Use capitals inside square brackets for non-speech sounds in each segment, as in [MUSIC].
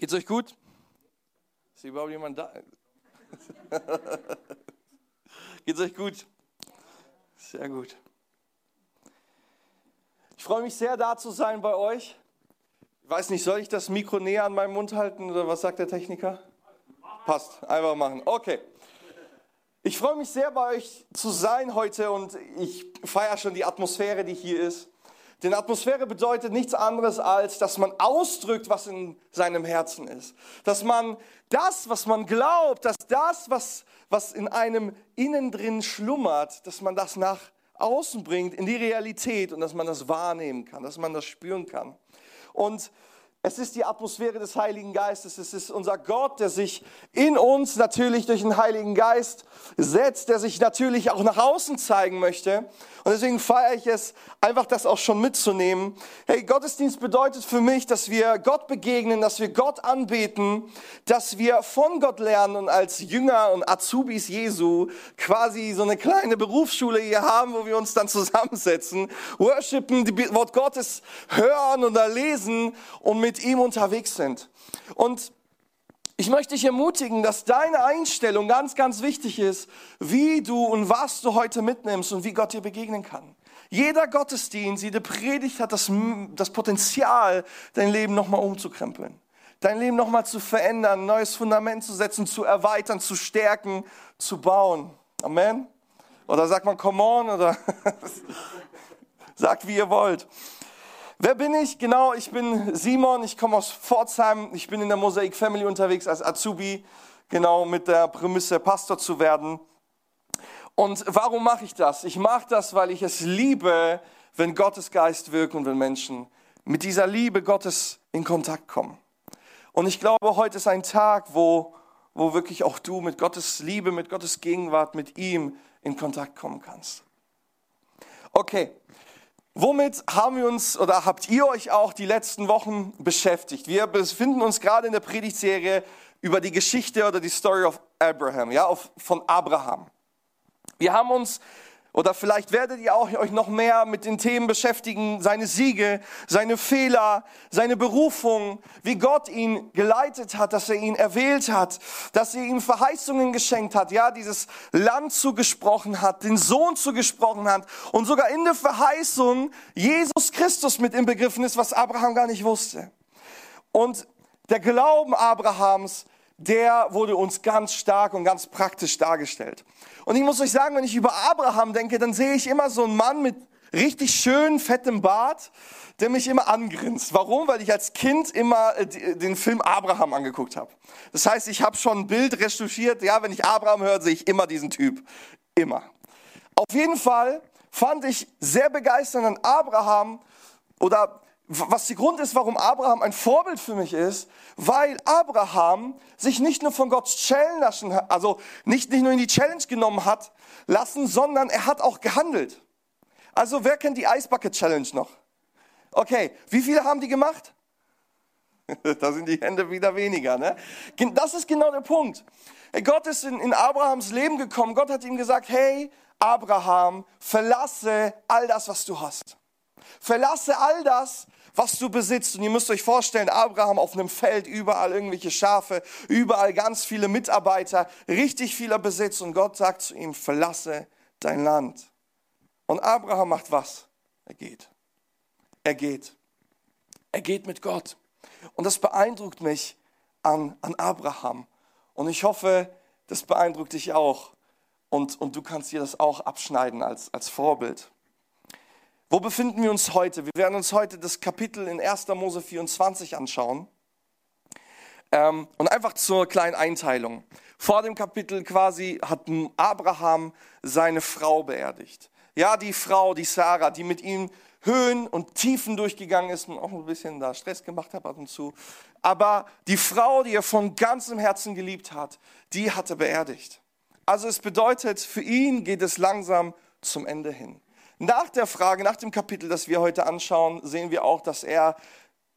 Geht's euch gut? Ist überhaupt jemand da? [LAUGHS] Geht's euch gut? Sehr gut. Ich freue mich sehr, da zu sein bei euch. Ich weiß nicht, soll ich das Mikro näher an meinem Mund halten oder was sagt der Techniker? Passt, einfach machen. Okay. Ich freue mich sehr, bei euch zu sein heute und ich feiere schon die Atmosphäre, die hier ist. Denn Atmosphäre bedeutet nichts anderes, als dass man ausdrückt, was in seinem Herzen ist. Dass man das, was man glaubt, dass das, was, was in einem innen drin schlummert, dass man das nach außen bringt in die Realität und dass man das wahrnehmen kann, dass man das spüren kann. Und es ist die Atmosphäre des Heiligen Geistes. Es ist unser Gott, der sich in uns natürlich durch den Heiligen Geist setzt, der sich natürlich auch nach außen zeigen möchte. Und deswegen feiere ich es, einfach das auch schon mitzunehmen. Hey, Gottesdienst bedeutet für mich, dass wir Gott begegnen, dass wir Gott anbeten, dass wir von Gott lernen und als Jünger und Azubis Jesu quasi so eine kleine Berufsschule hier haben, wo wir uns dann zusammensetzen, worshipen, die Wort Gottes hören oder lesen und mit ihm unterwegs sind. Und ich möchte dich ermutigen, dass deine Einstellung ganz, ganz wichtig ist, wie du und was du heute mitnimmst und wie Gott dir begegnen kann. Jeder Gottesdienst, jede Predigt hat das, das Potenzial, dein Leben nochmal umzukrempeln. Dein Leben nochmal zu verändern, neues Fundament zu setzen, zu erweitern, zu stärken, zu bauen. Amen. Oder sagt man come on oder [LAUGHS] sagt wie ihr wollt. Wer bin ich? Genau, ich bin Simon, ich komme aus Pforzheim, ich bin in der Mosaik Family unterwegs als Azubi, genau mit der Prämisse, Pastor zu werden. Und warum mache ich das? Ich mache das, weil ich es liebe, wenn Gottes Geist wirkt und wenn Menschen mit dieser Liebe Gottes in Kontakt kommen. Und ich glaube, heute ist ein Tag, wo, wo wirklich auch du mit Gottes Liebe, mit Gottes Gegenwart, mit ihm in Kontakt kommen kannst. Okay, Womit haben wir uns oder habt ihr euch auch die letzten Wochen beschäftigt? Wir befinden uns gerade in der Predigtserie über die Geschichte oder die Story of Abraham, ja, von Abraham. Wir haben uns oder vielleicht werdet ihr auch euch noch mehr mit den Themen beschäftigen, seine Siege, seine Fehler, seine Berufung, wie Gott ihn geleitet hat, dass er ihn erwählt hat, dass er ihm Verheißungen geschenkt hat, ja, dieses Land zugesprochen hat, den Sohn zugesprochen hat und sogar in der Verheißung Jesus Christus mit inbegriffen ist, was Abraham gar nicht wusste. Und der Glauben Abrahams der wurde uns ganz stark und ganz praktisch dargestellt. Und ich muss euch sagen, wenn ich über Abraham denke, dann sehe ich immer so einen Mann mit richtig schön fettem Bart, der mich immer angrinst. Warum? Weil ich als Kind immer äh, den Film Abraham angeguckt habe. Das heißt, ich habe schon ein Bild recherchiert. Ja, wenn ich Abraham höre, sehe ich immer diesen Typ. Immer. Auf jeden Fall fand ich sehr begeisternd an Abraham oder was der Grund ist, warum Abraham ein Vorbild für mich ist, weil Abraham sich nicht nur von Gott challenge also nicht, nicht nur in die Challenge genommen hat lassen, sondern er hat auch gehandelt. Also wer kennt die Ice Bucket Challenge noch? Okay, wie viele haben die gemacht? [LAUGHS] da sind die Hände wieder weniger. Ne? Das ist genau der Punkt. Gott ist in, in Abrahams Leben gekommen. Gott hat ihm gesagt, hey Abraham, verlasse all das, was du hast. Verlasse all das, was du besitzt. Und ihr müsst euch vorstellen, Abraham auf einem Feld, überall irgendwelche Schafe, überall ganz viele Mitarbeiter, richtig vieler Besitz. Und Gott sagt zu ihm, verlasse dein Land. Und Abraham macht was? Er geht. Er geht. Er geht mit Gott. Und das beeindruckt mich an, an Abraham. Und ich hoffe, das beeindruckt dich auch. Und, und du kannst dir das auch abschneiden als, als Vorbild. Wo befinden wir uns heute? Wir werden uns heute das Kapitel in 1. Mose 24 anschauen. Ähm, und einfach zur kleinen Einteilung. Vor dem Kapitel quasi hat Abraham seine Frau beerdigt. Ja, die Frau, die Sarah, die mit ihm Höhen und Tiefen durchgegangen ist und auch ein bisschen da Stress gemacht hat ab und zu. Aber die Frau, die er von ganzem Herzen geliebt hat, die hat er beerdigt. Also es bedeutet, für ihn geht es langsam zum Ende hin. Nach der Frage, nach dem Kapitel, das wir heute anschauen, sehen wir auch, dass er,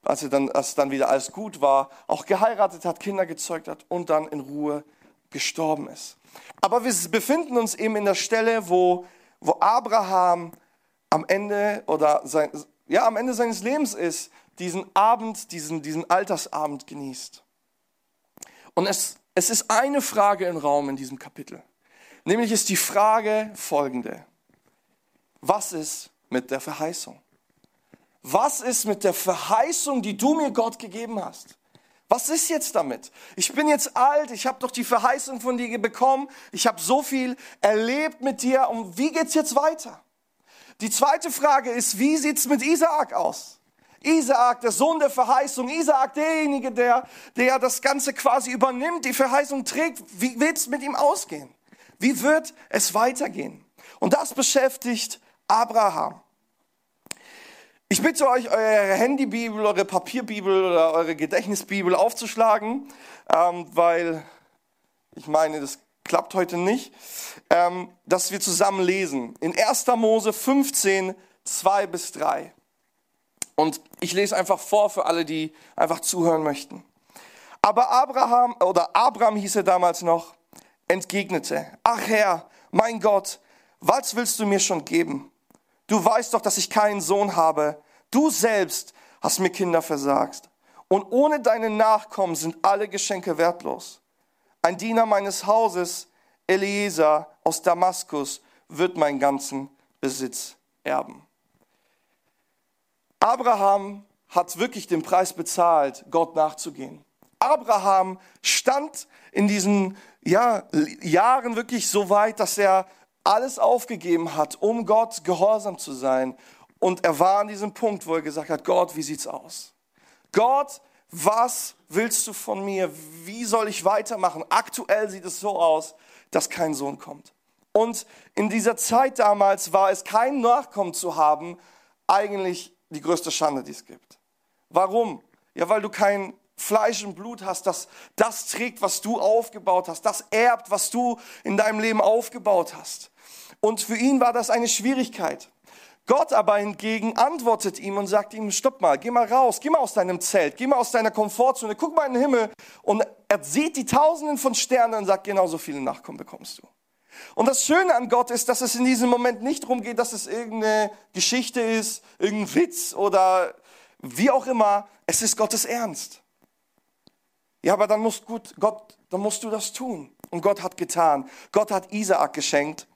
als, er dann, als dann wieder alles gut war, auch geheiratet hat, Kinder gezeugt hat und dann in Ruhe gestorben ist. Aber wir befinden uns eben in der Stelle, wo, wo Abraham am Ende oder sein, ja, am Ende seines Lebens ist, diesen Abend, diesen, diesen Altersabend genießt. Und es, es ist eine Frage im Raum in diesem Kapitel. Nämlich ist die Frage folgende. Was ist mit der Verheißung? Was ist mit der Verheißung, die du mir Gott gegeben hast? Was ist jetzt damit? Ich bin jetzt alt, ich habe doch die Verheißung von dir bekommen, ich habe so viel erlebt mit dir und wie geht's jetzt weiter? Die zweite Frage ist, wie sieht's mit Isaak aus? Isaak, der Sohn der Verheißung, Isaak, derjenige, der, der das Ganze quasi übernimmt, die Verheißung trägt, wie wird's mit ihm ausgehen? Wie wird es weitergehen? Und das beschäftigt Abraham. Ich bitte euch, eure Handybibel, eure Papierbibel oder eure Gedächtnisbibel aufzuschlagen, ähm, weil ich meine, das klappt heute nicht, ähm, dass wir zusammen lesen. In 1. Mose 15, 2 bis 3. Und ich lese einfach vor für alle, die einfach zuhören möchten. Aber Abraham, oder Abraham hieß er damals noch, entgegnete, ach Herr, mein Gott, was willst du mir schon geben? Du weißt doch, dass ich keinen Sohn habe. Du selbst hast mir Kinder versagt. Und ohne deine Nachkommen sind alle Geschenke wertlos. Ein Diener meines Hauses, Eliezer aus Damaskus, wird meinen ganzen Besitz erben. Abraham hat wirklich den Preis bezahlt, Gott nachzugehen. Abraham stand in diesen ja, Jahren wirklich so weit, dass er alles aufgegeben hat, um Gott gehorsam zu sein. Und er war an diesem Punkt, wo er gesagt hat, Gott, wie sieht's aus? Gott, was willst du von mir? Wie soll ich weitermachen? Aktuell sieht es so aus, dass kein Sohn kommt. Und in dieser Zeit damals war es, kein Nachkommen zu haben, eigentlich die größte Schande, die es gibt. Warum? Ja, weil du kein Fleisch und Blut hast, das das trägt, was du aufgebaut hast, das erbt, was du in deinem Leben aufgebaut hast. Und für ihn war das eine Schwierigkeit. Gott aber hingegen antwortet ihm und sagt ihm, stopp mal, geh mal raus, geh mal aus deinem Zelt, geh mal aus deiner Komfortzone, guck mal in den Himmel. Und er sieht die Tausenden von Sternen und sagt, genauso viele Nachkommen bekommst du. Und das Schöne an Gott ist, dass es in diesem Moment nicht darum geht, dass es irgendeine Geschichte ist, irgendein Witz oder wie auch immer. Es ist Gottes Ernst. Ja, aber dann musst, gut, Gott, dann musst du das tun. Und Gott hat getan. Gott hat Isaak geschenkt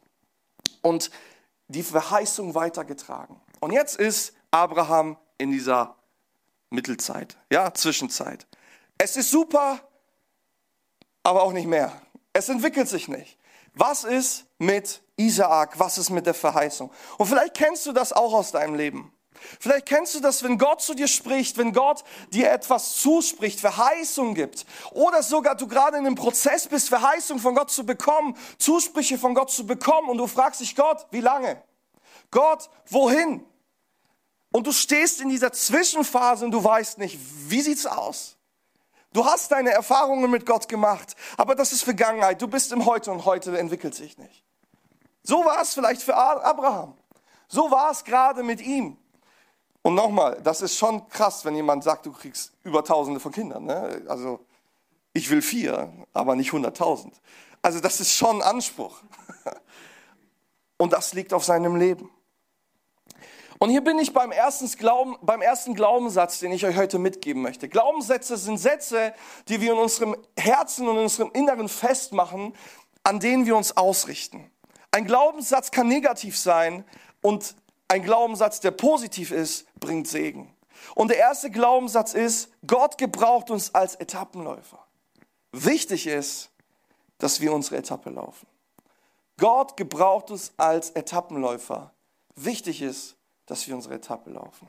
und die Verheißung weitergetragen. Und jetzt ist Abraham in dieser Mittelzeit, ja, Zwischenzeit. Es ist super, aber auch nicht mehr. Es entwickelt sich nicht. Was ist mit Isaak? Was ist mit der Verheißung? Und vielleicht kennst du das auch aus deinem Leben. Vielleicht kennst du das, wenn Gott zu dir spricht, wenn Gott dir etwas zuspricht, Verheißung gibt. Oder sogar du gerade in einem Prozess bist, Verheißung von Gott zu bekommen, Zusprüche von Gott zu bekommen und du fragst dich, Gott, wie lange? Gott, wohin? Und du stehst in dieser Zwischenphase und du weißt nicht, wie sieht's aus? Du hast deine Erfahrungen mit Gott gemacht, aber das ist Vergangenheit. Du bist im Heute und heute entwickelt sich nicht. So war es vielleicht für Abraham. So war es gerade mit ihm. Und nochmal, das ist schon krass, wenn jemand sagt, du kriegst über Tausende von Kindern. Ne? Also ich will vier, aber nicht hunderttausend. Also das ist schon ein Anspruch. [LAUGHS] Und das liegt auf seinem Leben. Und hier bin ich beim ersten, Glauben, beim ersten Glaubenssatz, den ich euch heute mitgeben möchte. Glaubenssätze sind Sätze, die wir in unserem Herzen und in unserem Inneren festmachen, an denen wir uns ausrichten. Ein Glaubenssatz kann negativ sein und ein Glaubenssatz, der positiv ist, bringt Segen. Und der erste Glaubenssatz ist, Gott gebraucht uns als Etappenläufer. Wichtig ist, dass wir unsere Etappe laufen. Gott gebraucht uns als Etappenläufer. Wichtig ist, dass wir unsere Etappe laufen.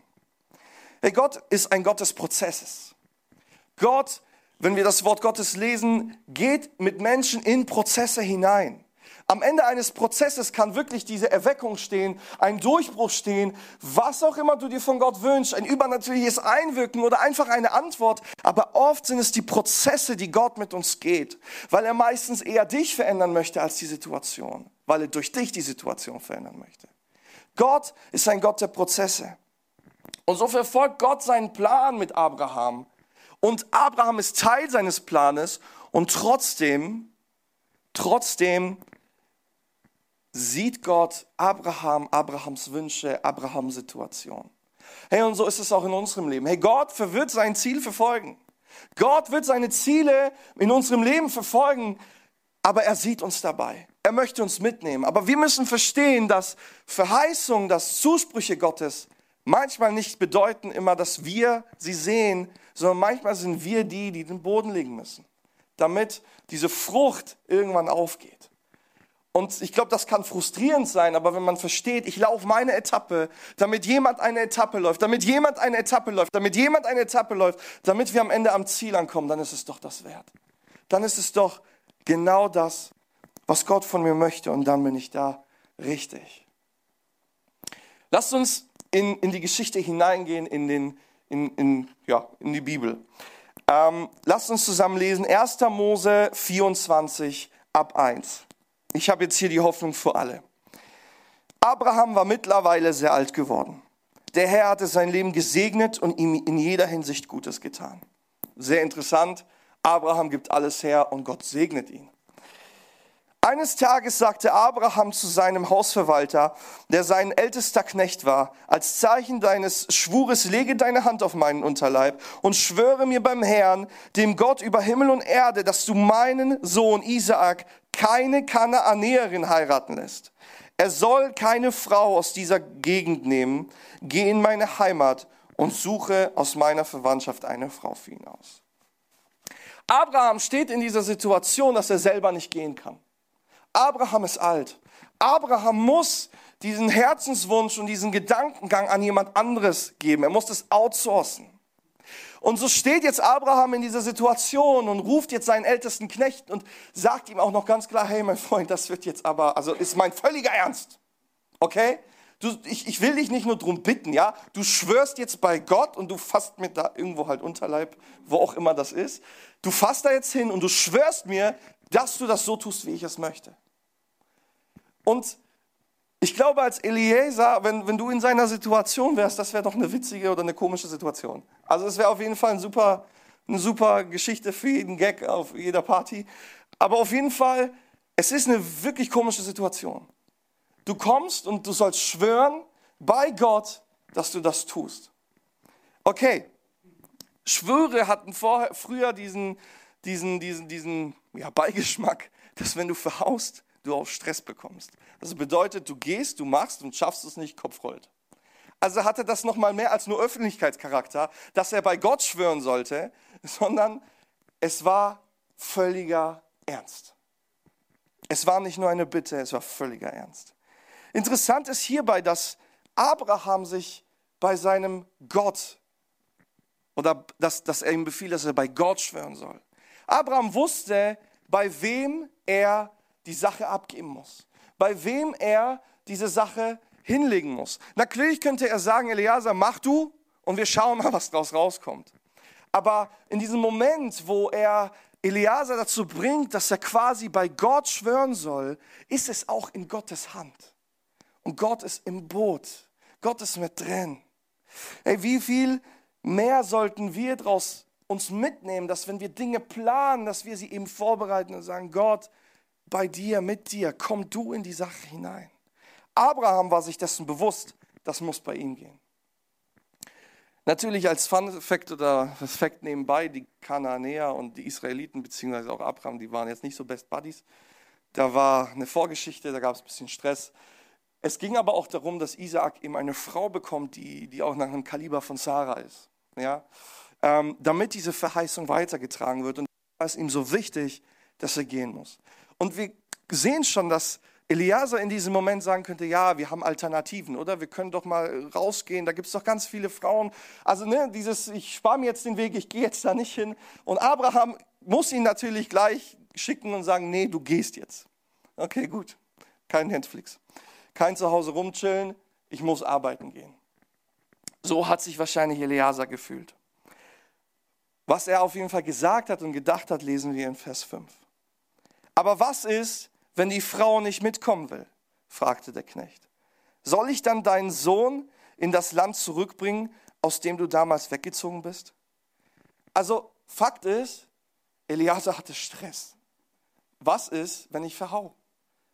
Hey, Gott ist ein Gott des Prozesses. Gott, wenn wir das Wort Gottes lesen, geht mit Menschen in Prozesse hinein. Am Ende eines Prozesses kann wirklich diese Erweckung stehen, ein Durchbruch stehen, was auch immer du dir von Gott wünschst, ein übernatürliches Einwirken oder einfach eine Antwort. Aber oft sind es die Prozesse, die Gott mit uns geht, weil er meistens eher dich verändern möchte als die Situation, weil er durch dich die Situation verändern möchte. Gott ist ein Gott der Prozesse. Und so verfolgt Gott seinen Plan mit Abraham. Und Abraham ist Teil seines Planes und trotzdem, trotzdem sieht Gott Abraham, Abrahams Wünsche, Abrahams Situation. Hey, und so ist es auch in unserem Leben. Hey, Gott wird sein Ziel verfolgen. Gott wird seine Ziele in unserem Leben verfolgen, aber er sieht uns dabei. Er möchte uns mitnehmen. Aber wir müssen verstehen, dass Verheißungen, dass Zusprüche Gottes manchmal nicht bedeuten immer, dass wir sie sehen, sondern manchmal sind wir die, die den Boden legen müssen, damit diese Frucht irgendwann aufgeht. Und ich glaube, das kann frustrierend sein, aber wenn man versteht, ich laufe meine Etappe, damit jemand eine Etappe läuft, damit jemand eine Etappe läuft, damit jemand eine Etappe läuft, damit wir am Ende am Ziel ankommen, dann ist es doch das wert. Dann ist es doch genau das, was Gott von mir möchte und dann bin ich da richtig. Lasst uns in, in die Geschichte hineingehen, in, den, in, in, ja, in die Bibel. Ähm, lasst uns zusammen lesen 1. Mose 24 ab 1. Ich habe jetzt hier die Hoffnung für alle. Abraham war mittlerweile sehr alt geworden. Der Herr hatte sein Leben gesegnet und ihm in jeder Hinsicht Gutes getan. Sehr interessant. Abraham gibt alles her und Gott segnet ihn. Eines Tages sagte Abraham zu seinem Hausverwalter, der sein ältester Knecht war, als Zeichen deines Schwures lege deine Hand auf meinen Unterleib und schwöre mir beim Herrn, dem Gott über Himmel und Erde, dass du meinen Sohn Isaak keine Kanaanäerin heiraten lässt. Er soll keine Frau aus dieser Gegend nehmen. Geh in meine Heimat und suche aus meiner Verwandtschaft eine Frau für ihn aus. Abraham steht in dieser Situation, dass er selber nicht gehen kann. Abraham ist alt. Abraham muss diesen Herzenswunsch und diesen Gedankengang an jemand anderes geben. Er muss das outsourcen. Und so steht jetzt Abraham in dieser Situation und ruft jetzt seinen ältesten Knecht und sagt ihm auch noch ganz klar, hey mein Freund, das wird jetzt aber, also ist mein völliger Ernst. Okay? Du, ich, ich will dich nicht nur drum bitten, ja? Du schwörst jetzt bei Gott und du fasst mir da irgendwo halt Unterleib, wo auch immer das ist. Du fasst da jetzt hin und du schwörst mir, dass du das so tust, wie ich es möchte. Und ich glaube, als Eliezer, wenn, wenn du in seiner Situation wärst, das wäre doch eine witzige oder eine komische Situation. Also es wäre auf jeden Fall ein super, eine super Geschichte für jeden Gag auf jeder Party. Aber auf jeden Fall, es ist eine wirklich komische Situation. Du kommst und du sollst schwören bei Gott, dass du das tust. Okay, Schwöre hatten vorher, früher diesen, diesen, diesen, diesen ja, Beigeschmack, dass wenn du verhaust, du auch Stress bekommst. Das bedeutet, du gehst, du machst und schaffst es nicht, Kopf rollt. Also hatte das nochmal mehr als nur Öffentlichkeitscharakter, dass er bei Gott schwören sollte, [LAUGHS] sondern es war völliger Ernst. Es war nicht nur eine Bitte, es war völliger Ernst. Interessant ist hierbei, dass Abraham sich bei seinem Gott oder dass, dass er ihm befiehlt, dass er bei Gott schwören soll. Abraham wusste, bei wem er die Sache abgeben muss, bei wem er diese Sache hinlegen muss. Natürlich könnte er sagen, Eliasa, mach du und wir schauen mal, was daraus rauskommt. Aber in diesem Moment, wo er Eliasa dazu bringt, dass er quasi bei Gott schwören soll, ist es auch in Gottes Hand. Und Gott ist im Boot. Gott ist mit drin. Hey, wie viel mehr sollten wir daraus uns mitnehmen, dass wenn wir Dinge planen, dass wir sie eben vorbereiten und sagen, Gott, bei dir, mit dir, komm du in die Sache hinein. Abraham war sich dessen bewusst, das muss bei ihm gehen. Natürlich als Fun Fact oder Fact nebenbei, die Kanaanäer und die Israeliten, beziehungsweise auch Abraham, die waren jetzt nicht so Best Buddies. Da war eine Vorgeschichte, da gab es ein bisschen Stress. Es ging aber auch darum, dass Isaak eben eine Frau bekommt, die, die auch nach einem Kaliber von Sarah ist. Ja? ähm, damit diese Verheißung weitergetragen wird. Und da ist ihm so wichtig, dass er gehen muss. Und wir sehen schon, dass Eliasa in diesem Moment sagen könnte, ja, wir haben Alternativen, oder? Wir können doch mal rausgehen, da gibt es doch ganz viele Frauen. Also ne, dieses, ich spare mir jetzt den Weg, ich gehe jetzt da nicht hin. Und Abraham muss ihn natürlich gleich schicken und sagen, nee, du gehst jetzt. Okay, gut, kein Netflix, kein Zuhause rumchillen, ich muss arbeiten gehen. So hat sich wahrscheinlich Eliasa gefühlt. Was er auf jeden Fall gesagt hat und gedacht hat, lesen wir in Vers 5. Aber was ist, wenn die Frau nicht mitkommen will? fragte der Knecht. Soll ich dann deinen Sohn in das Land zurückbringen, aus dem du damals weggezogen bist? Also Fakt ist, Eliasa hatte Stress. Was ist, wenn ich verhau?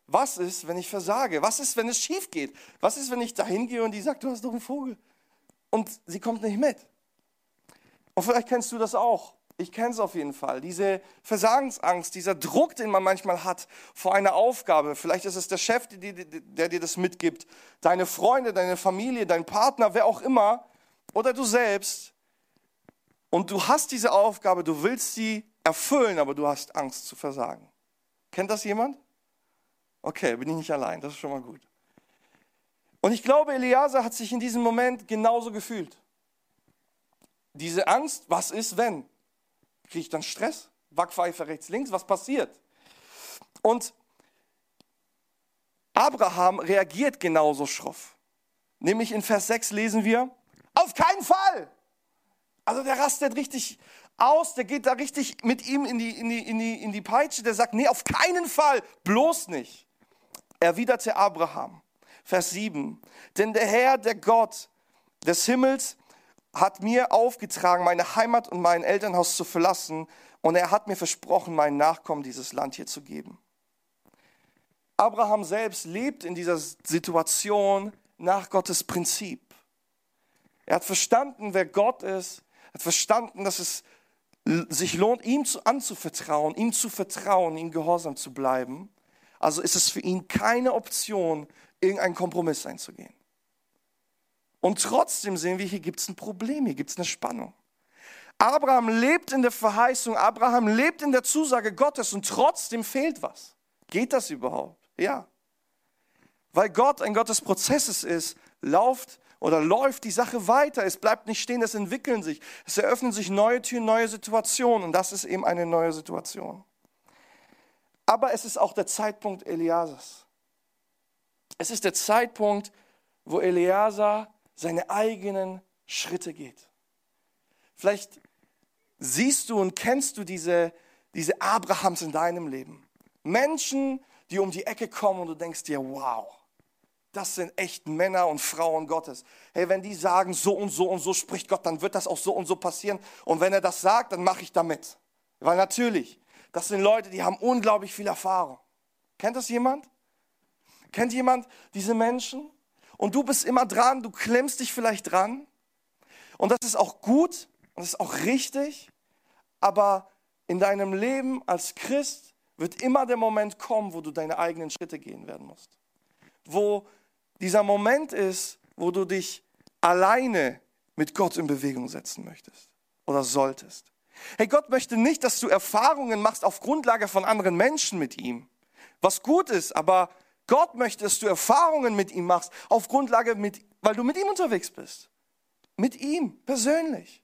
Was ist, wenn ich versage? Was ist, wenn es schief geht? Was ist, wenn ich dahin gehe und die sagt, du hast doch einen Vogel? Und sie kommt nicht mit. Und vielleicht kennst du das auch. Ich kenne es auf jeden Fall. Diese Versagensangst, dieser Druck, den man manchmal hat vor einer Aufgabe. Vielleicht ist es der Chef, der, dir das mitgibt, deine Freunde, deine Familie, dein Partner, wer auch immer, oder du selbst. Und du hast diese Aufgabe, du willst sie erfüllen, aber du hast Angst zu versagen. Kennt das jemand? Okay, bin ich nicht allein, das ist schon mal gut. Und ich glaube, Eliasa hat sich in diesem Moment genauso gefühlt. Diese Angst, was ist, wenn? Kriege ich dann Stress? Backpfeife rechts, links, was passiert? Und Abraham reagiert genauso schroff. Nämlich in Vers 6 lesen wir, auf keinen Fall! Also der rastet richtig aus, der geht da richtig mit ihm in die, in die, in die, in die Peitsche, der sagt, nee, auf keinen Fall, bloß nicht. Erwiderte Abraham, Vers 7, denn der Herr, der Gott des Himmels, hat mir aufgetragen, meine Heimat und mein Elternhaus zu verlassen und er hat mir versprochen, meinen Nachkommen dieses Land hier zu geben. Abraham selbst lebt in dieser Situation nach Gottes Prinzip. Er hat verstanden, wer Gott ist, hat verstanden, dass es sich lohnt, ihm anzuvertrauen, ihm zu vertrauen, ihm gehorsam zu bleiben. Also ist es für ihn keine Option, irgendeinen Kompromiss einzugehen. Und trotzdem sehen wir, hier gibt es ein Problem, hier gibt es eine Spannung. Abraham lebt in der Verheißung, Abraham lebt in der Zusage Gottes und trotzdem fehlt was. Geht das überhaupt? Ja. Weil Gott ein Gott des Prozesses ist, läuft oder läuft die Sache weiter. Es bleibt nicht stehen, es entwickeln sich. Es eröffnen sich neue Türen, neue Situationen und das ist eben eine neue Situation. Aber es ist auch der Zeitpunkt Eliasas. Es ist der Zeitpunkt, wo Eliasa seine eigenen Schritte geht. Vielleicht siehst du und kennst du diese, diese Abrahams in deinem Leben. Menschen, die um die Ecke kommen und du denkst dir, wow, das sind echt Männer und Frauen Gottes. Hey, wenn die sagen, so und so und so spricht Gott, dann wird das auch so und so passieren. Und wenn er das sagt, dann mache ich damit. Weil natürlich, das sind Leute, die haben unglaublich viel Erfahrung. Kennt das jemand? Kennt jemand diese Menschen? Und du bist immer dran, du klemmst dich vielleicht dran. Und das ist auch gut und das ist auch richtig. Aber in deinem Leben als Christ wird immer der Moment kommen, wo du deine eigenen Schritte gehen werden musst. Wo dieser Moment ist, wo du dich alleine mit Gott in Bewegung setzen möchtest oder solltest. Hey, Gott möchte nicht, dass du Erfahrungen machst auf Grundlage von anderen Menschen mit ihm. Was gut ist, aber Gott möchte, dass du Erfahrungen mit ihm machst, auf Grundlage, mit, weil du mit ihm unterwegs bist. Mit ihm persönlich.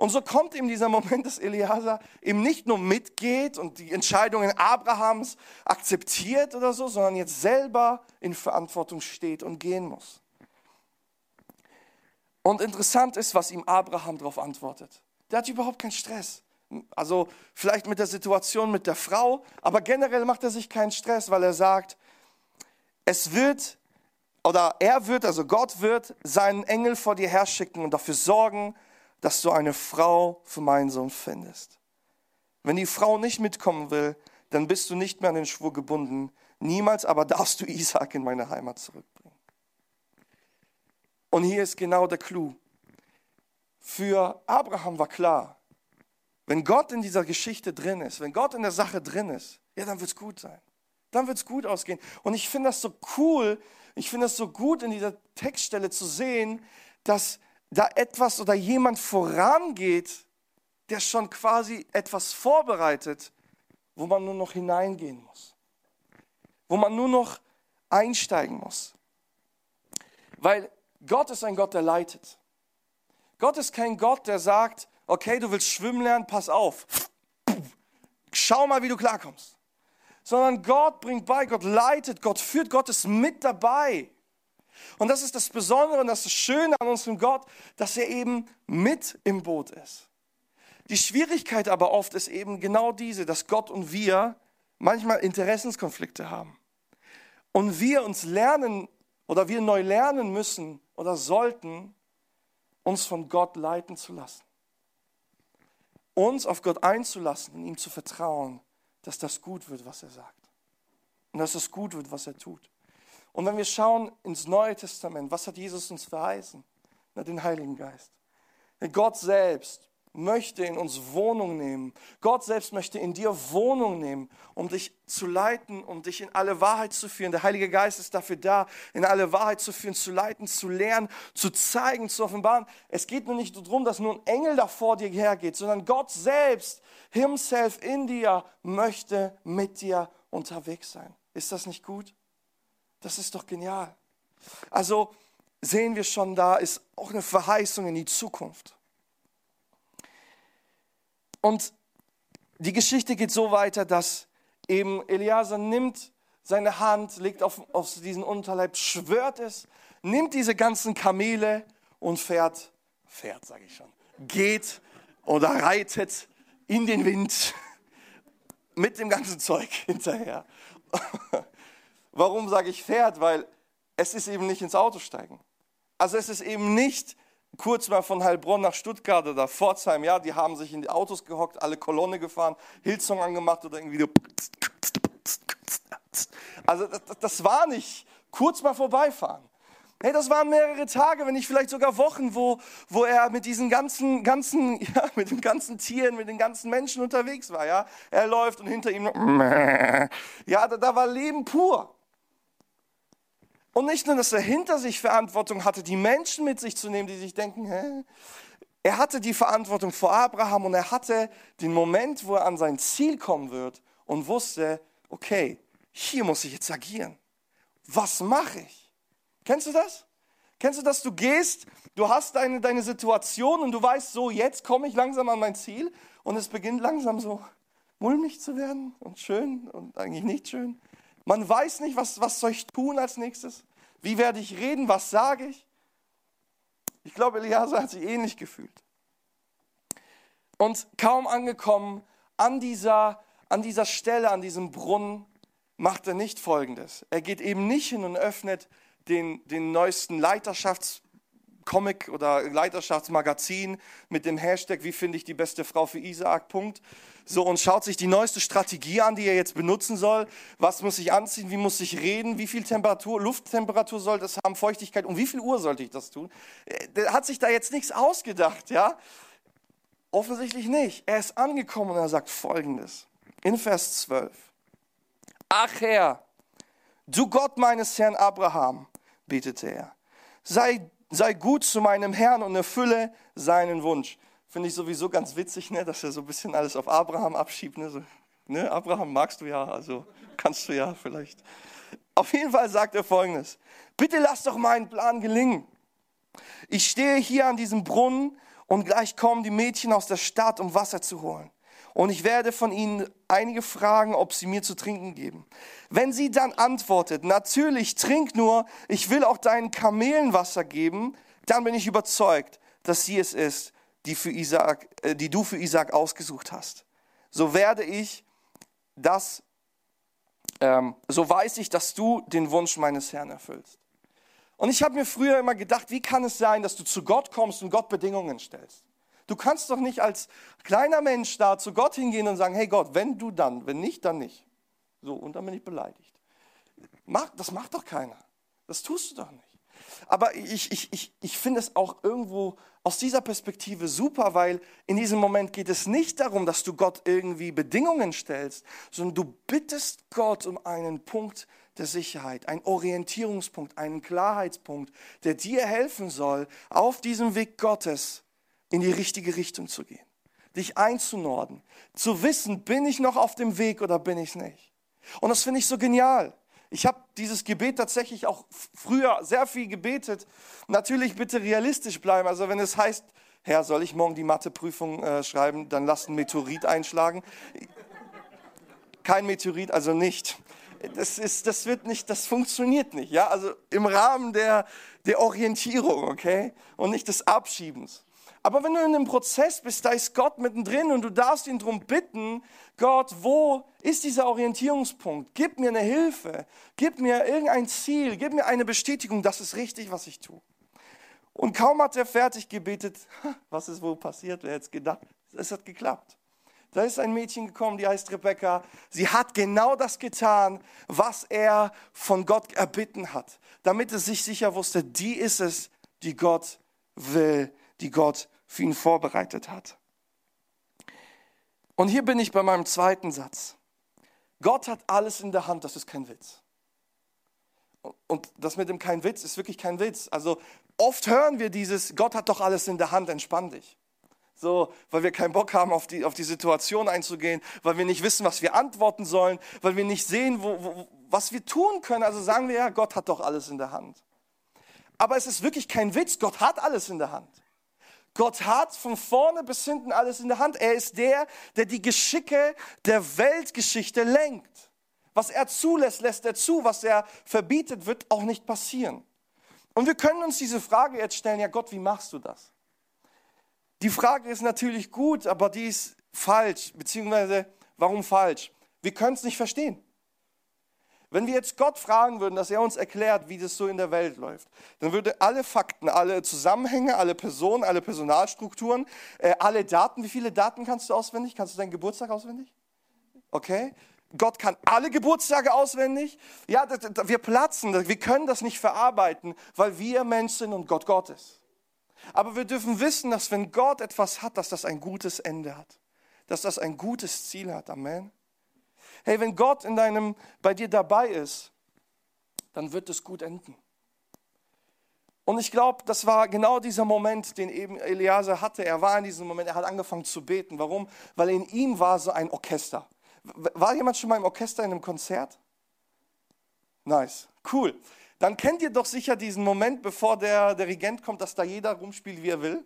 Und so kommt ihm dieser Moment, dass Eliasa eben nicht nur mitgeht und die Entscheidungen Abrahams akzeptiert oder so, sondern jetzt selber in Verantwortung steht und gehen muss. Und interessant ist, was ihm Abraham darauf antwortet. Der hat überhaupt keinen Stress. Also vielleicht mit der Situation mit der Frau, aber generell macht er sich keinen Stress, weil er sagt, es wird, oder er wird, also Gott wird seinen Engel vor dir herschicken und dafür sorgen, dass du eine Frau für meinen Sohn findest. Wenn die Frau nicht mitkommen will, dann bist du nicht mehr an den Schwur gebunden. Niemals aber darfst du Isaac in meine Heimat zurückbringen. Und hier ist genau der Clou. Für Abraham war klar, wenn Gott in dieser Geschichte drin ist, wenn Gott in der Sache drin ist, ja, dann wird es gut sein. Dann wird es gut ausgehen. Und ich finde das so cool, ich finde das so gut in dieser Textstelle zu sehen, dass da etwas oder jemand vorangeht, der schon quasi etwas vorbereitet, wo man nur noch hineingehen muss, wo man nur noch einsteigen muss. Weil Gott ist ein Gott, der leitet. Gott ist kein Gott, der sagt, okay, du willst schwimmen lernen, pass auf. Schau mal, wie du klarkommst. Sondern Gott bringt bei, Gott leitet, Gott führt, Gott ist mit dabei. Und das ist das Besondere und das, das Schöne an unserem Gott, dass er eben mit im Boot ist. Die Schwierigkeit aber oft ist eben genau diese, dass Gott und wir manchmal Interessenskonflikte haben. Und wir uns lernen oder wir neu lernen müssen oder sollten, uns von Gott leiten zu lassen. Uns auf Gott einzulassen und ihm zu vertrauen, dass das gut wird, was er sagt. Und dass es gut wird, was er tut. Und wenn wir schauen ins Neue Testament, was hat Jesus uns verheißen? Na, den Heiligen Geist. Gott selbst möchte in uns Wohnung nehmen. Gott selbst möchte in dir Wohnung nehmen, um dich zu leiten, um dich in alle Wahrheit zu führen. Der Heilige Geist ist dafür da, in alle Wahrheit zu führen, zu leiten, zu lernen, zu zeigen, zu offenbaren. Es geht nur nicht darum, dass nur ein Engel da vor dir hergeht, sondern Gott selbst, Himself in dir, möchte mit dir unterwegs sein. Ist das nicht gut? Das ist doch genial. Also sehen wir schon, da ist auch eine Verheißung in die Zukunft. Und die Geschichte geht so weiter, dass eben Eliasa nimmt seine Hand, legt auf, auf diesen Unterleib, schwört es, nimmt diese ganzen Kamele und fährt, fährt sage ich schon, geht oder reitet in den Wind [LAUGHS] mit dem ganzen Zeug [LAUGHS] hinterher. Warum sage ich fährt? Weil es ist eben nicht ins Auto steigen. Also es ist eben nicht kurz mal von Heilbronn nach Stuttgart oder Pforzheim, ja, die haben sich in die Autos gehockt, alle Kolonne gefahren, Hillsong angemacht oder irgendwie so. Also das, das war nicht kurz mal vorbeifahren. Hey, das waren mehrere Tage, wenn nicht vielleicht sogar Wochen, wo, wo er mit diesen ganzen, ganzen, [LAUGHS] ja, mit den ganzen Tieren, mit den ganzen Menschen unterwegs war, ja. Er läuft und hinter ihm, [LAUGHS] ja, da, da war Leben pur. Und nicht nur, dass er hinter sich Verantwortung hatte, die Menschen mit sich zu nehmen, die sich denken, hä? Er hatte die Verantwortung vor Abraham und er hatte den Moment, wo er an sein Ziel kommen wird und wusste, okay, hier muss ich jetzt agieren. Was mache ich? Kennst du das? Kennst du das? Du gehst, du hast deine, deine Situation und du weißt so, jetzt komme ich langsam an mein Ziel und es beginnt langsam so mulmig zu werden und schön und eigentlich nicht schön. Man weiß nicht, was, was soll ich tun als nächstes? Wie werde ich reden? Was sage ich? Ich glaube, Eliasa hat sich ähnlich gefühlt. Und kaum angekommen an dieser, an dieser Stelle, an diesem Brunnen, macht er nicht Folgendes. Er geht eben nicht hin und öffnet den, den neuesten Leiterschaftscomic oder Leiterschaftsmagazin mit dem Hashtag, wie finde ich die beste Frau für Isaak, Punkt, so und schaut sich die neueste Strategie an, die er jetzt benutzen soll. Was muss ich anziehen? Wie muss ich reden? Wie viel Temperatur, Lufttemperatur soll das haben? Feuchtigkeit? Um wie viel Uhr sollte ich das tun? Äh, der hat sich da jetzt nichts ausgedacht, ja? Offensichtlich nicht. Er ist angekommen und er sagt folgendes. In Vers 12. Ach Herr, du Gott meines Herrn Abraham, betete er, sei, sei gut zu meinem Herrn und erfülle seinen Wunsch. Finde ich sowieso ganz witzig, ne, dass er so ein bisschen alles auf Abraham abschiebt. Ne, so, ne, Abraham magst du ja, also kannst du ja vielleicht. Auf jeden Fall sagt er folgendes: Bitte lass doch meinen Plan gelingen. Ich stehe hier an diesem Brunnen und gleich kommen die Mädchen aus der Stadt, um Wasser zu holen. Und ich werde von ihnen einige fragen, ob sie mir zu trinken geben. Wenn sie dann antwortet, natürlich, trink nur, ich will auch deinen Kamelen Wasser geben, dann bin ich überzeugt, dass sie es ist, die, für Isaac, äh, die du für Isaac ausgesucht hast. So werde ich das, ähm, so weiß ich, dass du den Wunsch meines Herrn erfüllst. Und ich habe mir früher immer gedacht, wie kann es sein, dass du zu Gott kommst und Gott Bedingungen stellst? Du kannst doch nicht als kleiner Mensch da zu Gott hingehen und sagen, hey Gott, wenn du dann, wenn nicht, dann nicht. So, und dann bin ich beleidigt. Das macht doch keiner. Das tust du doch nicht. Aber ich, ich, ich, ich finde es auch irgendwo aus dieser Perspektive super, weil in diesem Moment geht es nicht darum, dass du Gott irgendwie Bedingungen stellst, sondern du bittest Gott um einen Punkt der Sicherheit, einen Orientierungspunkt, einen Klarheitspunkt, der dir helfen soll, auf diesem Weg Gottes in die richtige Richtung zu gehen, dich einzunorden, zu wissen, bin ich noch auf dem Weg oder bin ich nicht. Und das finde ich so genial. Ich habe dieses Gebet tatsächlich auch früher sehr viel gebetet. Natürlich bitte realistisch bleiben. Also wenn es heißt, Herr, soll ich morgen die Matheprüfung äh, schreiben, dann lass ein Meteorit einschlagen. Kein Meteorit, also nicht. Das, ist, das wird nicht, das funktioniert nicht. Ja, also im Rahmen der, der Orientierung, okay, und nicht des Abschiebens. Aber wenn du in einem Prozess bist, da ist Gott mittendrin und du darfst ihn darum bitten, Gott, wo ist dieser Orientierungspunkt? Gib mir eine Hilfe, gib mir irgendein Ziel, gib mir eine Bestätigung, das ist richtig, was ich tue. Und kaum hat er fertig gebetet, was ist wohl passiert, wer hätte es gedacht, es hat geklappt. Da ist ein Mädchen gekommen, die heißt Rebecca. Sie hat genau das getan, was er von Gott erbitten hat, damit er sich sicher wusste, die ist es, die Gott will die Gott für ihn vorbereitet hat. Und hier bin ich bei meinem zweiten Satz. Gott hat alles in der Hand, das ist kein Witz. Und das mit dem kein Witz ist wirklich kein Witz. Also oft hören wir dieses, Gott hat doch alles in der Hand, entspann dich. So, weil wir keinen Bock haben, auf die, auf die Situation einzugehen, weil wir nicht wissen, was wir antworten sollen, weil wir nicht sehen, wo, wo, was wir tun können. Also sagen wir ja, Gott hat doch alles in der Hand. Aber es ist wirklich kein Witz, Gott hat alles in der Hand. Gott hat von vorne bis hinten alles in der Hand. Er ist der, der die Geschicke der Weltgeschichte lenkt. Was er zulässt, lässt er zu. Was er verbietet, wird auch nicht passieren. Und wir können uns diese Frage jetzt stellen, ja Gott, wie machst du das? Die Frage ist natürlich gut, aber die ist falsch. Beziehungsweise, warum falsch? Wir können es nicht verstehen. Wenn wir jetzt Gott fragen würden, dass er uns erklärt, wie das so in der Welt läuft, dann würde alle Fakten, alle Zusammenhänge, alle Personen, alle Personalstrukturen, äh, alle Daten, wie viele Daten kannst du auswendig? Kannst du deinen Geburtstag auswendig? Okay. Gott kann alle Geburtstage auswendig. Ja, wir platzen, wir können das nicht verarbeiten, weil wir Mensch sind und Gott Gott ist. Aber wir dürfen wissen, dass wenn Gott etwas hat, dass das ein gutes Ende hat. Dass das ein gutes Ziel hat. Amen. Hey, wenn Gott in deinem, bei dir dabei ist, dann wird es gut enden. Und ich glaube, das war genau dieser Moment, den eben Eliase hatte. Er war in diesem Moment, er hat angefangen zu beten. Warum? Weil in ihm war so ein Orchester. War jemand schon mal im Orchester in einem Konzert? Nice, cool. Dann kennt ihr doch sicher diesen Moment, bevor der Dirigent kommt, dass da jeder rumspielt, wie er will.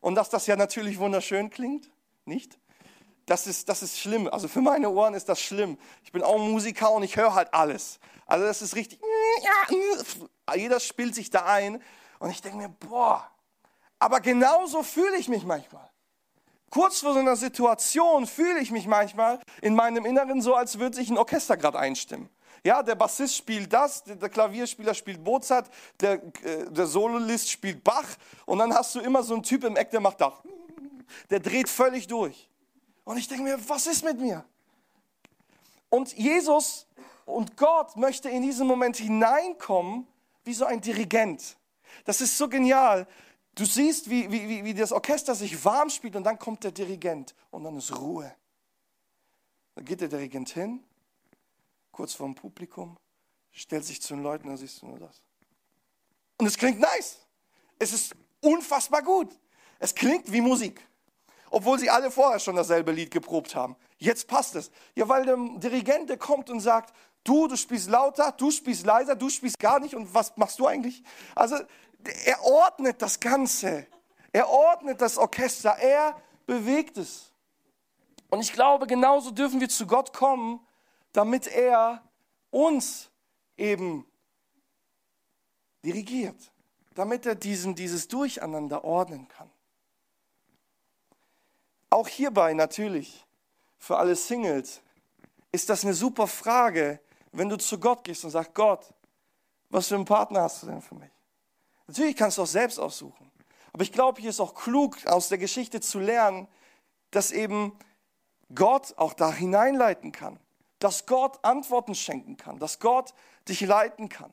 Und dass das ja natürlich wunderschön klingt, nicht? Das ist, das ist schlimm. Also für meine Ohren ist das schlimm. Ich bin auch Musiker und ich höre halt alles. Also das ist richtig, jeder spielt sich da ein. Und ich denke mir, boah, aber genauso fühle ich mich manchmal. Kurz vor so einer Situation fühle ich mich manchmal in meinem Inneren so, als würde sich ein Orchester gerade einstimmen. Ja, der Bassist spielt das, der Klavierspieler spielt Mozart, der, äh, der Sololist spielt Bach und dann hast du immer so einen Typ im Eck, der macht das. Der dreht völlig durch. Und ich denke mir, was ist mit mir? Und Jesus und Gott möchte in diesen Moment hineinkommen wie so ein Dirigent. Das ist so genial. Du siehst, wie, wie, wie das Orchester sich warm spielt und dann kommt der Dirigent und dann ist Ruhe. Dann geht der Dirigent hin, kurz vor dem Publikum, stellt sich zu den Leuten, dann siehst du nur das. Und es klingt nice. Es ist unfassbar gut. Es klingt wie Musik obwohl sie alle vorher schon dasselbe Lied geprobt haben. Jetzt passt es. Ja, weil der Dirigent, kommt und sagt, du, du spielst lauter, du spielst leiser, du spielst gar nicht und was machst du eigentlich? Also er ordnet das Ganze. Er ordnet das Orchester, er bewegt es. Und ich glaube, genauso dürfen wir zu Gott kommen, damit er uns eben dirigiert, damit er diesen, dieses Durcheinander ordnen kann. Auch hierbei natürlich, für alle Singles, ist das eine super Frage, wenn du zu Gott gehst und sagst, Gott, was für einen Partner hast du denn für mich? Natürlich kannst du auch selbst aussuchen. Aber ich glaube, hier ist auch klug, aus der Geschichte zu lernen, dass eben Gott auch da hineinleiten kann. Dass Gott Antworten schenken kann. Dass Gott dich leiten kann.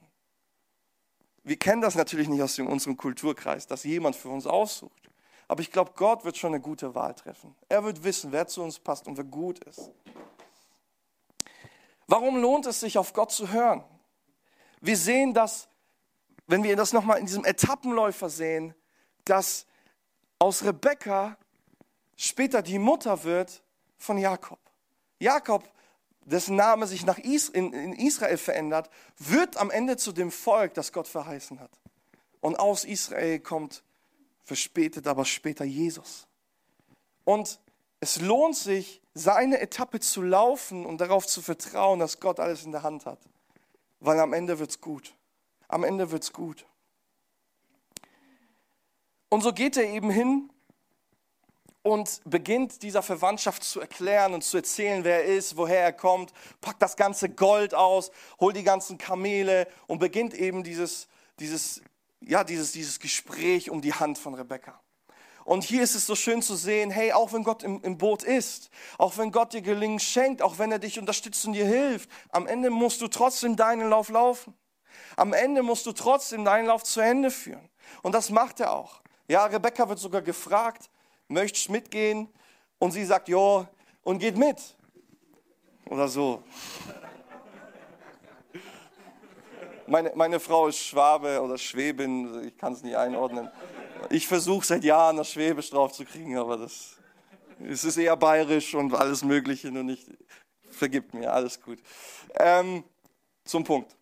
Wir kennen das natürlich nicht aus unserem Kulturkreis, dass jemand für uns aussucht. Aber ich glaube, Gott wird schon eine gute Wahl treffen. Er wird wissen, wer zu uns passt und wer gut ist. Warum lohnt es sich, auf Gott zu hören? Wir sehen das, wenn wir das nochmal in diesem Etappenläufer sehen, dass aus Rebekka später die Mutter wird von Jakob. Jakob, dessen Name sich nach Israel verändert, wird am Ende zu dem Volk, das Gott verheißen hat. Und aus Israel kommt verspätet aber später Jesus. Und es lohnt sich, seine Etappe zu laufen und darauf zu vertrauen, dass Gott alles in der Hand hat. Weil am Ende wird es gut. Am Ende wird es gut. Und so geht er eben hin und beginnt dieser Verwandtschaft zu erklären und zu erzählen, wer er ist, woher er kommt, packt das ganze Gold aus, holt die ganzen Kamele und beginnt eben dieses, dieses ja, dieses, dieses Gespräch um die Hand von Rebecca. Und hier ist es so schön zu sehen, hey, auch wenn Gott im, im Boot ist, auch wenn Gott dir Gelingen schenkt, auch wenn er dich unterstützt und dir hilft, am Ende musst du trotzdem deinen Lauf laufen. Am Ende musst du trotzdem deinen Lauf zu Ende führen. Und das macht er auch. Ja, Rebecca wird sogar gefragt, möchtest du mitgehen? Und sie sagt, jo, und geht mit. Oder so. Meine, meine Frau ist Schwabe oder Schwäbin, ich kann es nicht einordnen. Ich versuche seit Jahren das Schwäbisch drauf zu kriegen, aber das es ist eher bayerisch und alles Mögliche und nicht. Vergibt mir, alles gut. Ähm, zum Punkt.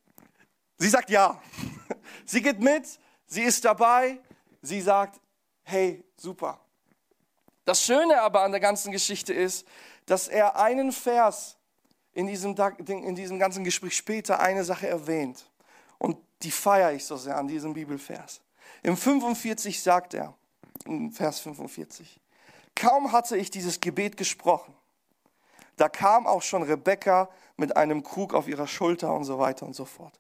Sie sagt ja. [LAUGHS] Sie geht mit, sie ist dabei, sie sagt, hey, super. Das Schöne aber an der ganzen Geschichte ist, dass er einen Vers in diesem, in diesem ganzen Gespräch später eine Sache erwähnt. Und die feiere ich so sehr an diesem Bibelvers. Im 45 sagt er, im Vers 45, kaum hatte ich dieses Gebet gesprochen, da kam auch schon Rebekka mit einem Krug auf ihrer Schulter und so weiter und so fort.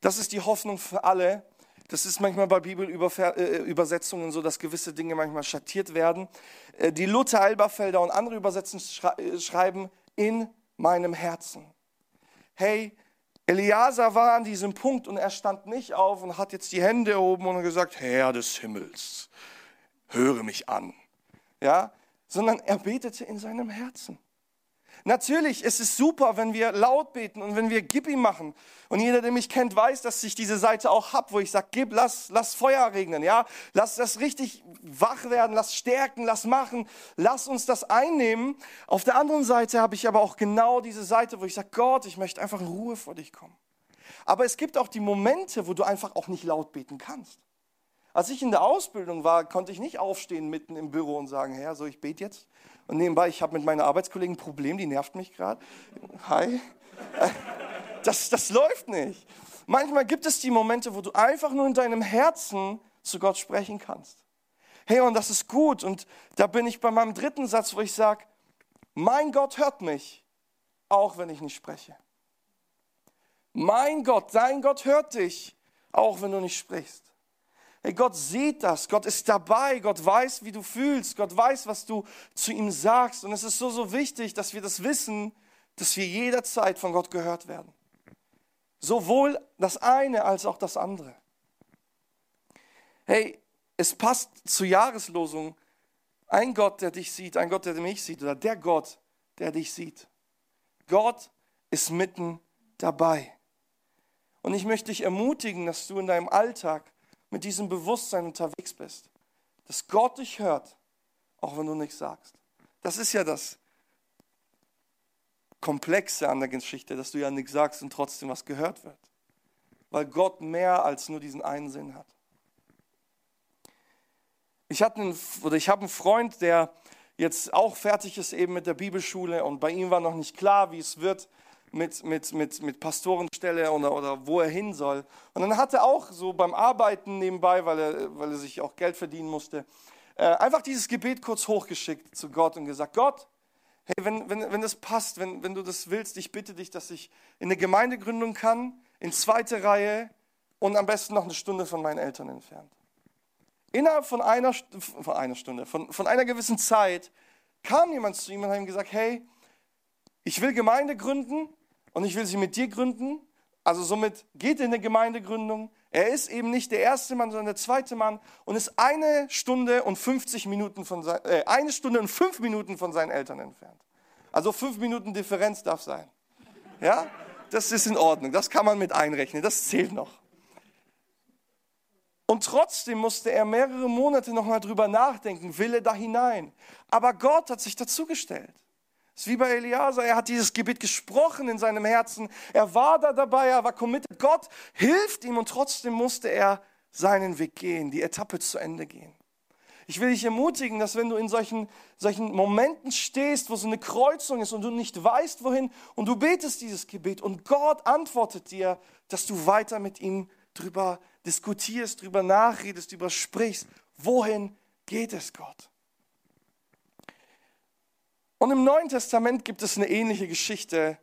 Das ist die Hoffnung für alle. Das ist manchmal bei Bibelübersetzungen äh, so, dass gewisse Dinge manchmal schattiert werden. Äh, die Luther, Elberfelder und andere Übersetzungen äh, schreiben in meinem Herzen. Hey, Eliasa war an diesem Punkt und er stand nicht auf und hat jetzt die Hände erhoben und gesagt, Herr des Himmels, höre mich an. Ja, sondern er betete in seinem Herzen. Natürlich ist es super, wenn wir laut beten und wenn wir Gib ihm machen. Und jeder, der mich kennt, weiß, dass ich diese Seite auch habe, wo ich sage, gib, lass, lass Feuer regnen, ja. Lass das richtig wach werden, lass stärken, lass machen, lass uns das einnehmen. Auf der anderen Seite habe ich aber auch genau diese Seite, wo ich sage, Gott, ich möchte einfach in Ruhe vor dich kommen. Aber es gibt auch die Momente, wo du einfach auch nicht laut beten kannst. Als ich in der Ausbildung war, konnte ich nicht aufstehen mitten im Büro und sagen, Herr, so ich bete jetzt. Und nebenbei, ich habe mit meiner Arbeitskollegen ein Problem, die nervt mich gerade. Hi. [LAUGHS] Das, das läuft nicht. Manchmal gibt es die Momente, wo du einfach nur in deinem Herzen zu Gott sprechen kannst. Hey, und das ist gut. Und da bin ich bei meinem dritten Satz, wo ich sage, mein Gott hört mich, auch wenn ich nicht spreche. Mein Gott, dein Gott hört dich, auch wenn du nicht sprichst. Hey, Gott sieht das, Gott ist dabei, Gott weiß, wie du fühlst, Gott weiß, was du zu ihm sagst. Und es ist so, so wichtig, dass wir das wissen, dass wir jederzeit von Gott gehört werden. Sowohl das eine als auch das andere. Hey, es passt zur Jahreslosung, ein Gott, der dich sieht, ein Gott, der mich sieht, oder der Gott, der dich sieht. Gott ist mitten dabei. Und ich möchte dich ermutigen, dass du in deinem Alltag mit diesem Bewusstsein unterwegs bist, dass Gott dich hört, auch wenn du nichts sagst. Das ist ja das Komplexe an der Geschichte, dass du ja nichts sagst und trotzdem was gehört wird. Weil Gott mehr als nur diesen einen Sinn hat. Ich, hatte einen, oder ich habe einen Freund, der jetzt auch fertig ist eben mit der Bibelschule und bei ihm war noch nicht klar, wie es wird mit, mit, mit, mit Pastorenstelle oder, oder wo er hin soll. Und dann hat er auch so beim Arbeiten nebenbei, weil er, weil er sich auch Geld verdienen musste, äh, einfach dieses Gebet kurz hochgeschickt zu Gott und gesagt, Gott, hey, wenn, wenn, wenn das passt, wenn, wenn du das willst, ich bitte dich, dass ich in eine Gemeinde gründen kann, in zweite Reihe und am besten noch eine Stunde von meinen Eltern entfernt. Innerhalb von einer, von einer Stunde, von, von einer gewissen Zeit, kam jemand zu ihm und hat ihm gesagt, hey, ich will Gemeinde gründen, und ich will sie mit dir gründen. Also somit geht in eine Gemeindegründung. Er ist eben nicht der erste Mann, sondern der zweite Mann und ist eine Stunde und 50 Minuten von äh, eine Stunde und fünf Minuten von seinen Eltern entfernt. Also fünf Minuten Differenz darf sein. Ja, das ist in Ordnung. Das kann man mit einrechnen. Das zählt noch. Und trotzdem musste er mehrere Monate nochmal drüber nachdenken, will er da hinein. Aber Gott hat sich dazugestellt. Ist wie bei Eliasa, er hat dieses Gebet gesprochen in seinem Herzen. Er war da dabei, er war committed. Gott hilft ihm und trotzdem musste er seinen Weg gehen, die Etappe zu Ende gehen. Ich will dich ermutigen, dass wenn du in solchen, solchen Momenten stehst, wo so eine Kreuzung ist und du nicht weißt, wohin, und du betest dieses Gebet und Gott antwortet dir, dass du weiter mit ihm drüber diskutierst, drüber nachredest, drüber sprichst. Wohin geht es Gott? Und im Neuen Testament gibt es eine ähnliche Geschichte,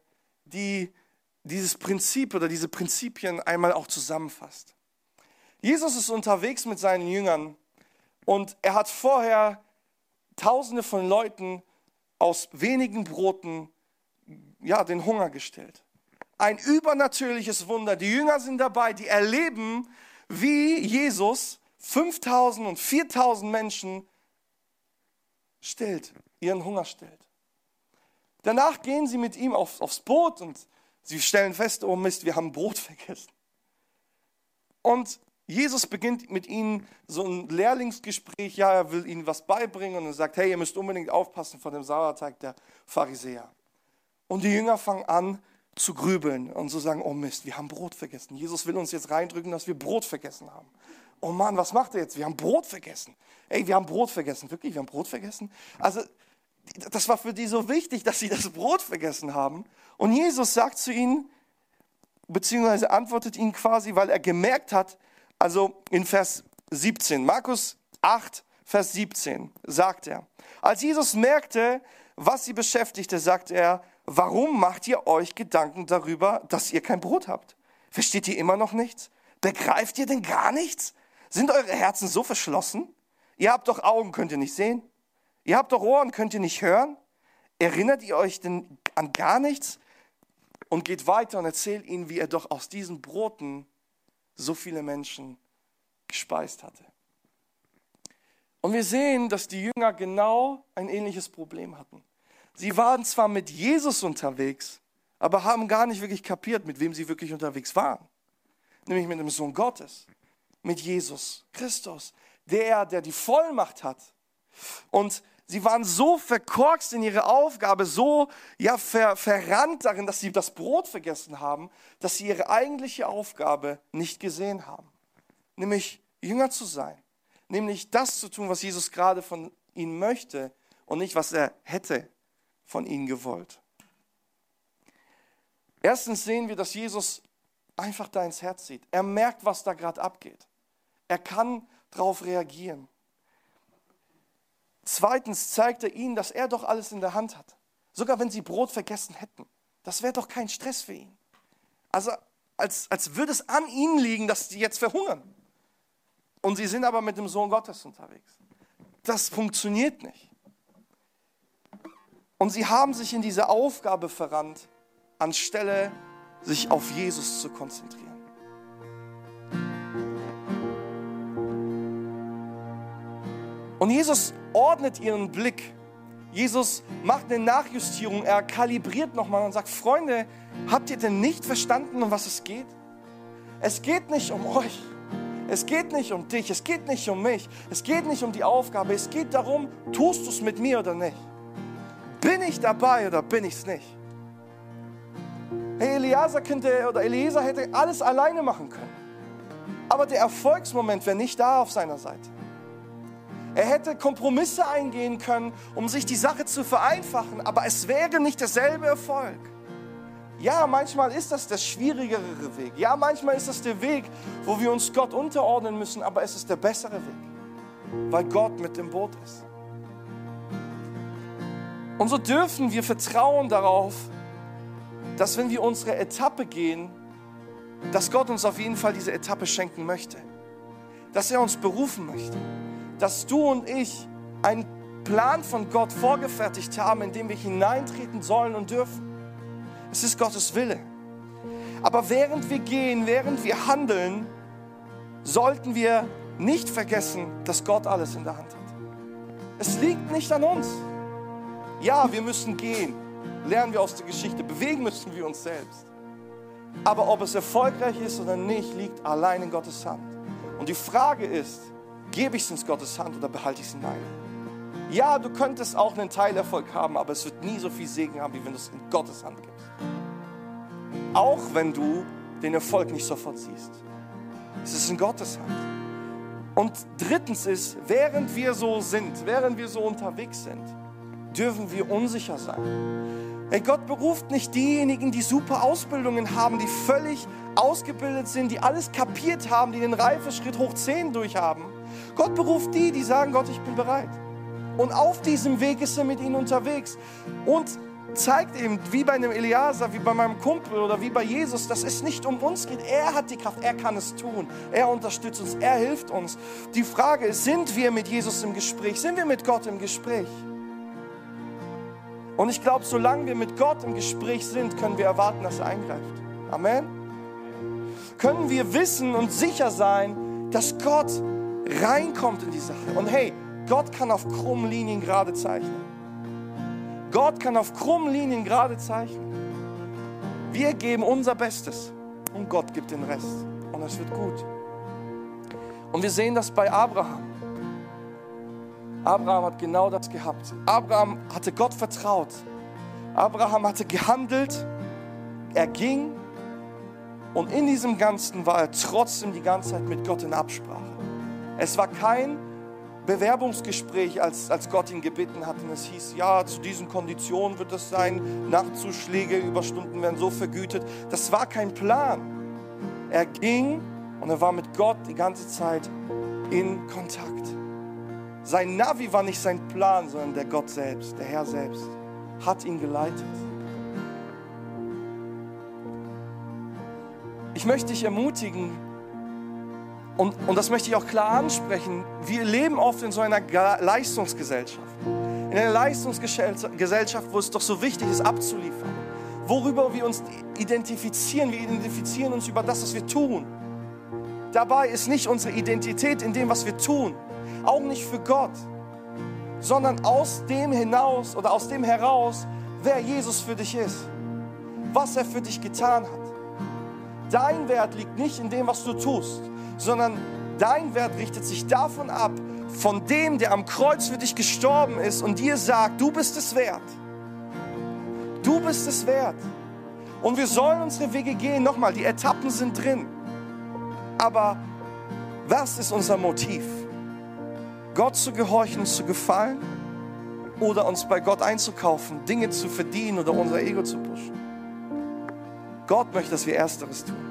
die dieses Prinzip oder diese Prinzipien einmal auch zusammenfasst. Jesus ist unterwegs mit seinen Jüngern und er hat vorher Tausende von Leuten aus wenigen Broten ja, den Hunger gestellt. Ein übernatürliches Wunder. Die Jünger sind dabei, die erleben, wie Jesus 5000 und 4000 Menschen stellt, ihren Hunger stellt. Danach gehen sie mit ihm auf, aufs Boot und sie stellen fest, oh Mist, wir haben Brot [LAUGHS] vergessen. Und Jesus beginnt mit ihnen so ein Lehrlingsgespräch. Ja, er will ihnen was beibringen und sagt, hey, ihr müsst unbedingt aufpassen vor dem Sauerteig der Pharisäer. Und die Jünger fangen an zu grübeln und zu sagen, oh Mist, wir haben Brot vergessen. Jesus will uns jetzt reindrücken, dass wir Brot vergessen haben. Oh Mann, was macht er jetzt? Wir haben Brot vergessen. Ey, wir haben Brot vergessen. Wirklich, wir haben Brot vergessen? Also, das war für die so wichtig, dass sie das Brot vergessen haben. Und Jesus sagt zu ihnen, beziehungsweise antwortet ihnen quasi, weil er gemerkt hat, also in Vers 17, Markus 8, Vers 17, sagt er, als Jesus merkte, was sie beschäftigte, sagt er, warum macht ihr euch Gedanken darüber, dass ihr kein Brot habt? Versteht ihr immer noch nichts? Begreift ihr denn gar nichts? Sind eure Herzen so verschlossen? Ihr habt doch Augen, könnt ihr nicht sehen? Ihr habt doch Ohren, könnt ihr nicht hören? Erinnert ihr euch denn an gar nichts? Und geht weiter und erzählt ihnen, wie er doch aus diesen Broten so viele Menschen gespeist hatte. Und wir sehen, dass die Jünger genau ein ähnliches Problem hatten. Sie waren zwar mit Jesus unterwegs, aber haben gar nicht wirklich kapiert, mit wem sie wirklich unterwegs waren. Nämlich mit dem Sohn Gottes, mit Jesus Christus, der, der die Vollmacht hat. Und sie waren so verkorkst in ihre Aufgabe, so ja, ver, verrannt darin, dass sie das Brot vergessen haben, dass sie ihre eigentliche Aufgabe nicht gesehen haben. Nämlich Jünger zu sein. Nämlich das zu tun, was Jesus gerade von ihnen möchte und nicht, was er hätte von ihnen gewollt. Erstens sehen wir, dass Jesus einfach da ins Herz sieht. Er merkt, was da gerade abgeht. Er kann darauf reagieren. Zweitens zeigt er ihnen, dass er doch alles in der Hand hat. Sogar wenn sie Brot vergessen hätten. Das wäre doch kein Stress für ihn. Also als, als würde es an ihnen liegen, dass sie jetzt verhungern. Und sie sind aber mit dem Sohn Gottes unterwegs. Das funktioniert nicht. Und sie haben sich in diese Aufgabe verrannt, anstelle sich auf Jesus zu konzentrieren. Und Jesus ordnet ihren Blick. Jesus macht eine Nachjustierung. Er kalibriert nochmal und sagt, Freunde, habt ihr denn nicht verstanden, um was es geht? Es geht nicht um euch. Es geht nicht um dich. Es geht nicht um mich. Es geht nicht um die Aufgabe. Es geht darum, tust du es mit mir oder nicht? Bin ich dabei oder bin ich es nicht? Hey, Eliezer könnte oder Eliezer hätte alles alleine machen können. Aber der Erfolgsmoment wäre nicht da auf seiner Seite. Er hätte Kompromisse eingehen können, um sich die Sache zu vereinfachen, aber es wäre nicht derselbe Erfolg. Ja, manchmal ist das der schwierigere Weg. Ja, manchmal ist das der Weg, wo wir uns Gott unterordnen müssen, aber es ist der bessere Weg, weil Gott mit dem Boot ist. Und so dürfen wir vertrauen darauf, dass wenn wir unsere Etappe gehen, dass Gott uns auf jeden Fall diese Etappe schenken möchte, dass er uns berufen möchte dass du und ich einen Plan von Gott vorgefertigt haben, in dem wir hineintreten sollen und dürfen. Es ist Gottes Wille. Aber während wir gehen, während wir handeln, sollten wir nicht vergessen, dass Gott alles in der Hand hat. Es liegt nicht an uns. Ja, wir müssen gehen. Lernen wir aus der Geschichte. Bewegen müssen wir uns selbst. Aber ob es erfolgreich ist oder nicht, liegt allein in Gottes Hand. Und die Frage ist, Gebe ich es in Gottes Hand oder behalte ich es in meine? Ja, du könntest auch einen Teilerfolg haben, aber es wird nie so viel Segen haben, wie wenn du es in Gottes Hand gibst. Auch wenn du den Erfolg nicht sofort siehst. Es ist in Gottes Hand. Und drittens ist, während wir so sind, während wir so unterwegs sind, dürfen wir unsicher sein. Hey, Gott beruft nicht diejenigen, die super Ausbildungen haben, die völlig ausgebildet sind, die alles kapiert haben, die den Reifeschritt hoch 10 durchhaben Gott beruft die, die sagen, Gott, ich bin bereit. Und auf diesem Weg ist er mit ihnen unterwegs und zeigt eben, wie bei einem Eliasa, wie bei meinem Kumpel oder wie bei Jesus, dass es nicht um uns geht. Er hat die Kraft, er kann es tun. Er unterstützt uns, er hilft uns. Die Frage ist, sind wir mit Jesus im Gespräch? Sind wir mit Gott im Gespräch? Und ich glaube, solange wir mit Gott im Gespräch sind, können wir erwarten, dass er eingreift. Amen. Können wir wissen und sicher sein, dass Gott reinkommt in die Sache. Und hey, Gott kann auf krummen Linien gerade zeichnen. Gott kann auf krummen Linien gerade zeichnen. Wir geben unser Bestes und Gott gibt den Rest. Und es wird gut. Und wir sehen das bei Abraham. Abraham hat genau das gehabt. Abraham hatte Gott vertraut. Abraham hatte gehandelt. Er ging. Und in diesem Ganzen war er trotzdem die ganze Zeit mit Gott in Absprache. Es war kein Bewerbungsgespräch, als, als Gott ihn gebeten hat und es hieß, ja, zu diesen Konditionen wird es sein, Nachtzuschläge, Überstunden werden so vergütet. Das war kein Plan. Er ging und er war mit Gott die ganze Zeit in Kontakt. Sein Navi war nicht sein Plan, sondern der Gott selbst, der Herr selbst, hat ihn geleitet. Ich möchte dich ermutigen, und, und das möchte ich auch klar ansprechen, wir leben oft in so einer Leistungsgesellschaft. In einer Leistungsgesellschaft, wo es doch so wichtig ist, abzuliefern. Worüber wir uns identifizieren. Wir identifizieren uns über das, was wir tun. Dabei ist nicht unsere Identität in dem, was wir tun. Auch nicht für Gott. Sondern aus dem hinaus oder aus dem heraus, wer Jesus für dich ist. Was er für dich getan hat. Dein Wert liegt nicht in dem, was du tust sondern dein Wert richtet sich davon ab, von dem, der am Kreuz für dich gestorben ist und dir sagt, du bist es wert. Du bist es wert. Und wir sollen unsere Wege gehen. Nochmal, die Etappen sind drin. Aber was ist unser Motiv? Gott zu gehorchen, zu gefallen oder uns bei Gott einzukaufen, Dinge zu verdienen oder unser Ego zu pushen? Gott möchte, dass wir Ersteres tun.